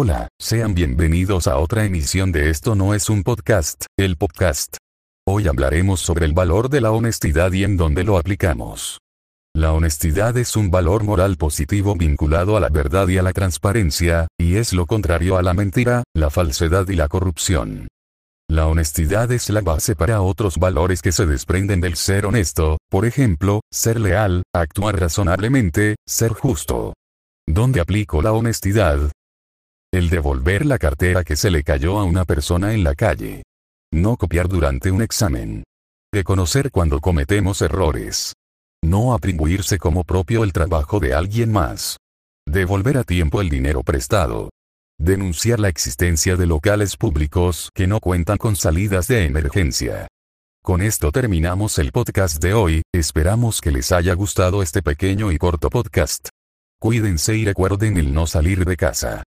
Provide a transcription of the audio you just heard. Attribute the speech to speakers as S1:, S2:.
S1: Hola, sean bienvenidos a otra emisión de Esto no es un podcast, el podcast. Hoy hablaremos sobre el valor de la honestidad y en dónde lo aplicamos. La honestidad es un valor moral positivo vinculado a la verdad y a la transparencia, y es lo contrario a la mentira, la falsedad y la corrupción. La honestidad es la base para otros valores que se desprenden del ser honesto, por ejemplo, ser leal, actuar razonablemente, ser justo. ¿Dónde aplico la honestidad? El devolver la cartera que se le cayó a una persona en la calle. No copiar durante un examen. Reconocer cuando cometemos errores. No atribuirse como propio el trabajo de alguien más. Devolver a tiempo el dinero prestado. Denunciar la existencia de locales públicos que no cuentan con salidas de emergencia. Con esto terminamos el podcast de hoy, esperamos que les haya gustado este pequeño y corto podcast. Cuídense y recuerden el no salir de casa.